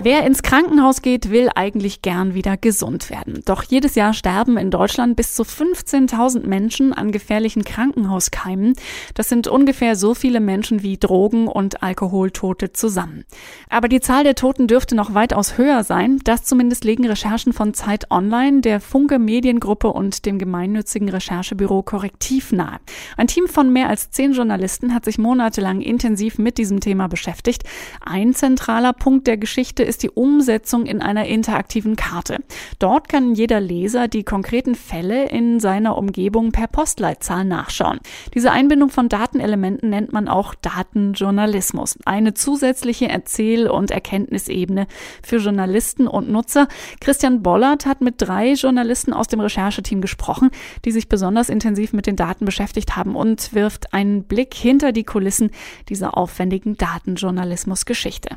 Wer ins Krankenhaus geht, will eigentlich gern wieder gesund werden. Doch jedes Jahr sterben in Deutschland bis zu 15.000 Menschen an gefährlichen Krankenhauskeimen. Das sind ungefähr so viele Menschen wie Drogen- und Alkoholtote zusammen. Aber die Zahl der Toten dürfte noch weitaus höher sein. Das zumindest legen Recherchen von Zeit Online, der Funke Mediengruppe und dem gemeinnützigen Recherchebüro Korrektiv nahe. Ein Team von mehr als zehn Journalisten hat sich monatelang intensiv mit diesem Thema beschäftigt. Ein zentraler Punkt der Geschichte ist die Umsetzung in einer interaktiven Karte. Dort kann jeder Leser die konkreten Fälle in seiner Umgebung per Postleitzahl nachschauen. Diese Einbindung von Datenelementen nennt man auch Datenjournalismus. Eine zusätzliche Erzähl- und Erkenntnisebene für Journalisten und Nutzer. Christian Bollert hat mit drei Journalisten aus dem Rechercheteam gesprochen, die sich besonders intensiv mit den Daten beschäftigt haben und wirft einen Blick hinter die Kulissen dieser aufwendigen Datenjournalismus-Geschichte.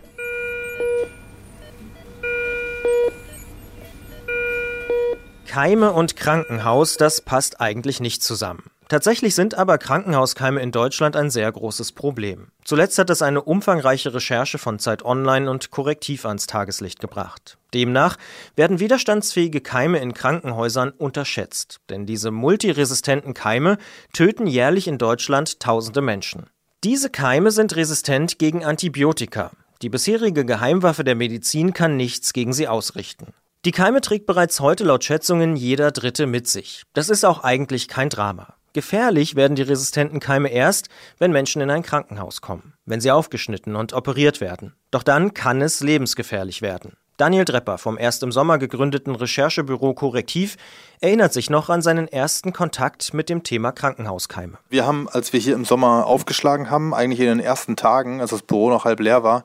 Keime und Krankenhaus, das passt eigentlich nicht zusammen. Tatsächlich sind aber Krankenhauskeime in Deutschland ein sehr großes Problem. Zuletzt hat es eine umfangreiche Recherche von Zeit Online und Korrektiv ans Tageslicht gebracht. Demnach werden widerstandsfähige Keime in Krankenhäusern unterschätzt, denn diese multiresistenten Keime töten jährlich in Deutschland tausende Menschen. Diese Keime sind resistent gegen Antibiotika. Die bisherige Geheimwaffe der Medizin kann nichts gegen sie ausrichten. Die Keime trägt bereits heute laut Schätzungen jeder Dritte mit sich. Das ist auch eigentlich kein Drama. Gefährlich werden die resistenten Keime erst, wenn Menschen in ein Krankenhaus kommen, wenn sie aufgeschnitten und operiert werden. Doch dann kann es lebensgefährlich werden. Daniel Drepper vom erst im Sommer gegründeten Recherchebüro Korrektiv erinnert sich noch an seinen ersten Kontakt mit dem Thema Krankenhauskeime. Wir haben, als wir hier im Sommer aufgeschlagen haben, eigentlich in den ersten Tagen, als das Büro noch halb leer war,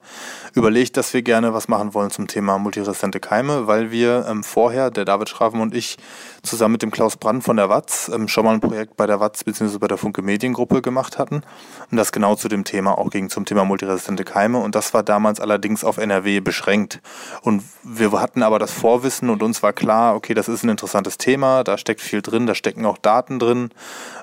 überlegt, dass wir gerne was machen wollen zum Thema multiresistente Keime, weil wir ähm, vorher, der David Schraven und ich, zusammen mit dem Klaus Brand von der WATZ ähm, schon mal ein Projekt bei der WATZ bzw. bei der Funke Mediengruppe gemacht hatten und das genau zu dem Thema auch ging, zum Thema multiresistente Keime und das war damals allerdings auf NRW beschränkt und wir hatten aber das Vorwissen und uns war klar, okay, das ist ein interessantes Thema, da steckt viel drin, da stecken auch Daten drin.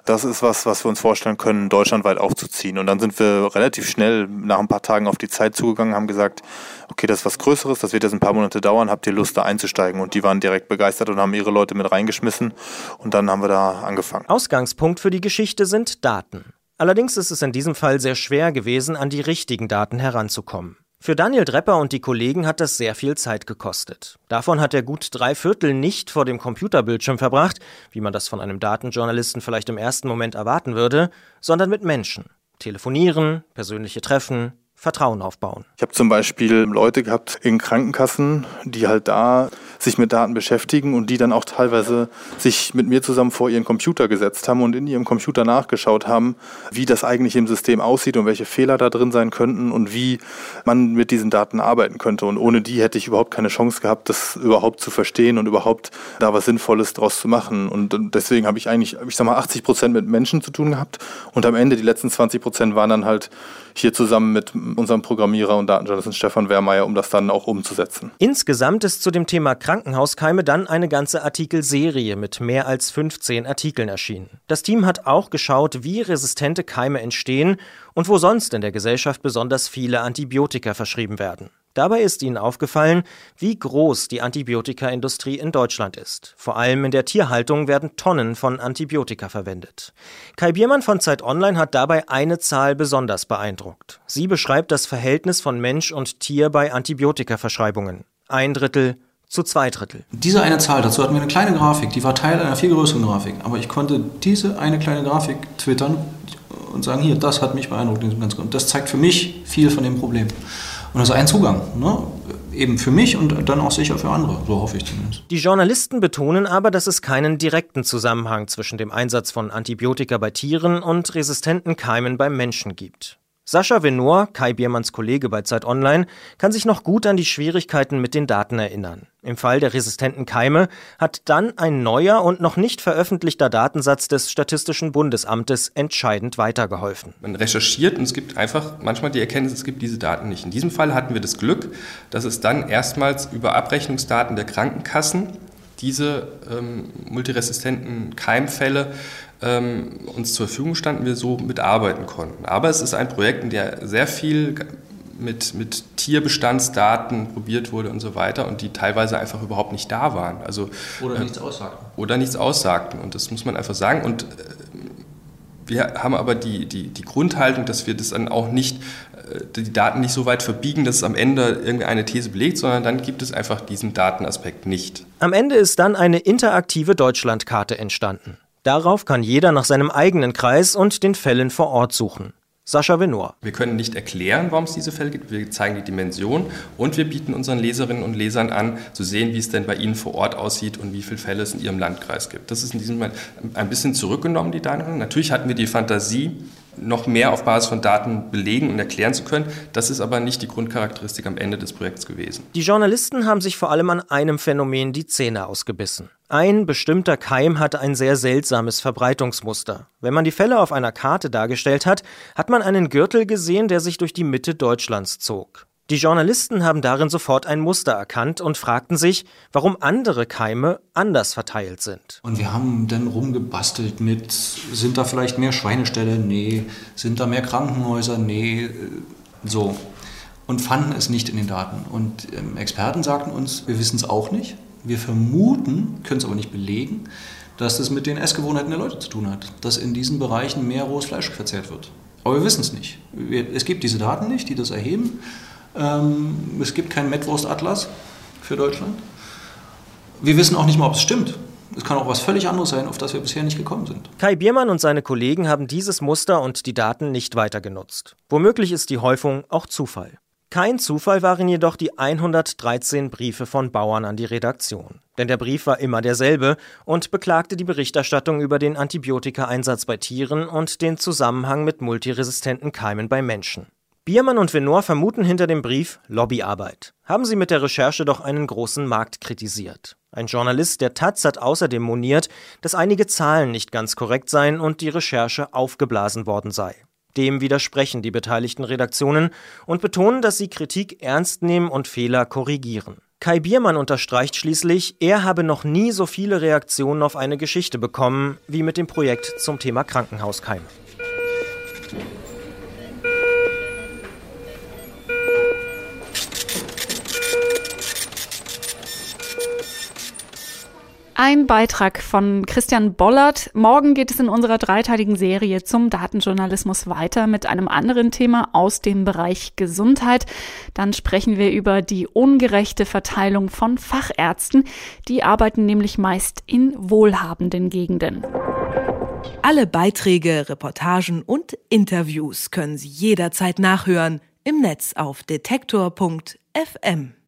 Das ist was, was wir uns vorstellen können, deutschlandweit aufzuziehen. Und dann sind wir relativ schnell nach ein paar Tagen auf die Zeit zugegangen, haben gesagt, okay, das ist was Größeres, das wird jetzt ein paar Monate dauern, habt ihr Lust da einzusteigen? Und die waren direkt begeistert und haben ihre Leute mit reingeschmissen. Und dann haben wir da angefangen. Ausgangspunkt für die Geschichte sind Daten. Allerdings ist es in diesem Fall sehr schwer gewesen, an die richtigen Daten heranzukommen. Für Daniel Drepper und die Kollegen hat das sehr viel Zeit gekostet. Davon hat er gut drei Viertel nicht vor dem Computerbildschirm verbracht, wie man das von einem Datenjournalisten vielleicht im ersten Moment erwarten würde, sondern mit Menschen. Telefonieren, persönliche Treffen, Vertrauen aufbauen. Ich habe zum Beispiel Leute gehabt in Krankenkassen, die halt da sich mit Daten beschäftigen und die dann auch teilweise sich mit mir zusammen vor ihren Computer gesetzt haben und in ihrem Computer nachgeschaut haben, wie das eigentlich im System aussieht und welche Fehler da drin sein könnten und wie man mit diesen Daten arbeiten könnte. Und ohne die hätte ich überhaupt keine Chance gehabt, das überhaupt zu verstehen und überhaupt da was Sinnvolles draus zu machen. Und deswegen habe ich eigentlich, ich sag mal, 80 Prozent mit Menschen zu tun gehabt und am Ende die letzten 20 Prozent waren dann halt hier zusammen mit unserem Programmierer und Datenjournalisten Stefan Wehrmeier, um das dann auch umzusetzen. Insgesamt ist zu dem Thema Krankenhauskeime dann eine ganze Artikelserie mit mehr als 15 Artikeln erschienen. Das Team hat auch geschaut, wie resistente Keime entstehen und wo sonst in der Gesellschaft besonders viele Antibiotika verschrieben werden. Dabei ist ihnen aufgefallen, wie groß die Antibiotikaindustrie in Deutschland ist. Vor allem in der Tierhaltung werden Tonnen von Antibiotika verwendet. Kai Biermann von Zeit Online hat dabei eine Zahl besonders beeindruckt. Sie beschreibt das Verhältnis von Mensch und Tier bei Antibiotikaverschreibungen. Ein Drittel zu zwei Drittel. Diese eine Zahl, dazu hatten wir eine kleine Grafik, die war Teil einer viel größeren Grafik. Aber ich konnte diese eine kleine Grafik twittern und sagen, hier, das hat mich beeindruckt. Und das zeigt für mich viel von dem Problem. Und das ist ein Zugang. Ne? Eben für mich und dann auch sicher für andere, so hoffe ich zumindest. Die Journalisten betonen aber, dass es keinen direkten Zusammenhang zwischen dem Einsatz von Antibiotika bei Tieren und resistenten Keimen beim Menschen gibt. Sascha Venor, Kai Biermanns Kollege bei Zeit Online, kann sich noch gut an die Schwierigkeiten mit den Daten erinnern. Im Fall der resistenten Keime hat dann ein neuer und noch nicht veröffentlichter Datensatz des Statistischen Bundesamtes entscheidend weitergeholfen. Man recherchiert und es gibt einfach manchmal die Erkenntnis, es gibt diese Daten nicht. In diesem Fall hatten wir das Glück, dass es dann erstmals über Abrechnungsdaten der Krankenkassen diese ähm, multiresistenten Keimfälle ähm, uns zur Verfügung standen, wir so mitarbeiten konnten. Aber es ist ein Projekt, in der sehr viel mit, mit Tierbestandsdaten probiert wurde und so weiter und die teilweise einfach überhaupt nicht da waren. Also, oder äh, nichts aussagten. Oder nichts aussagten. Und das muss man einfach sagen. Und äh, wir haben aber die, die, die Grundhaltung, dass wir das dann auch nicht, äh, die Daten nicht so weit verbiegen, dass es am Ende irgendeine These belegt, sondern dann gibt es einfach diesen Datenaspekt nicht. Am Ende ist dann eine interaktive Deutschlandkarte entstanden. Darauf kann jeder nach seinem eigenen Kreis und den Fällen vor Ort suchen. Sascha Venor. Wir können nicht erklären, warum es diese Fälle gibt. Wir zeigen die Dimension und wir bieten unseren Leserinnen und Lesern an, zu sehen, wie es denn bei ihnen vor Ort aussieht und wie viele Fälle es in ihrem Landkreis gibt. Das ist in diesem Moment ein bisschen zurückgenommen, die Daten. Natürlich hatten wir die Fantasie, noch mehr auf Basis von Daten belegen und erklären zu können. Das ist aber nicht die Grundcharakteristik am Ende des Projekts gewesen. Die Journalisten haben sich vor allem an einem Phänomen die Zähne ausgebissen. Ein bestimmter Keim hatte ein sehr seltsames Verbreitungsmuster. Wenn man die Fälle auf einer Karte dargestellt hat, hat man einen Gürtel gesehen, der sich durch die Mitte Deutschlands zog. Die Journalisten haben darin sofort ein Muster erkannt und fragten sich, warum andere Keime anders verteilt sind. Und wir haben dann rumgebastelt mit, sind da vielleicht mehr Schweineställe? Nee. Sind da mehr Krankenhäuser? Nee. So. Und fanden es nicht in den Daten. Und ähm, Experten sagten uns, wir wissen es auch nicht. Wir vermuten, können es aber nicht belegen, dass es mit den Essgewohnheiten der Leute zu tun hat. Dass in diesen Bereichen mehr rohes Fleisch verzehrt wird. Aber wir wissen es nicht. Es gibt diese Daten nicht, die das erheben. Ähm, es gibt keinen Mettwurst-Atlas für Deutschland. Wir wissen auch nicht mal, ob es stimmt. Es kann auch was völlig anderes sein, auf das wir bisher nicht gekommen sind. Kai Biermann und seine Kollegen haben dieses Muster und die Daten nicht weiter genutzt. Womöglich ist die Häufung auch Zufall. Kein Zufall waren jedoch die 113 Briefe von Bauern an die Redaktion. Denn der Brief war immer derselbe und beklagte die Berichterstattung über den Antibiotikaeinsatz bei Tieren und den Zusammenhang mit multiresistenten Keimen bei Menschen. Biermann und Venor vermuten hinter dem Brief Lobbyarbeit. Haben sie mit der Recherche doch einen großen Markt kritisiert. Ein Journalist der Taz hat außerdem moniert, dass einige Zahlen nicht ganz korrekt seien und die Recherche aufgeblasen worden sei. Dem widersprechen die beteiligten Redaktionen und betonen, dass sie Kritik ernst nehmen und Fehler korrigieren. Kai Biermann unterstreicht schließlich, er habe noch nie so viele Reaktionen auf eine Geschichte bekommen wie mit dem Projekt zum Thema Krankenhauskeime. Ein Beitrag von Christian Bollert. Morgen geht es in unserer dreiteiligen Serie zum Datenjournalismus weiter mit einem anderen Thema aus dem Bereich Gesundheit. Dann sprechen wir über die ungerechte Verteilung von Fachärzten. Die arbeiten nämlich meist in wohlhabenden Gegenden. Alle Beiträge, Reportagen und Interviews können Sie jederzeit nachhören im Netz auf detektor.fm.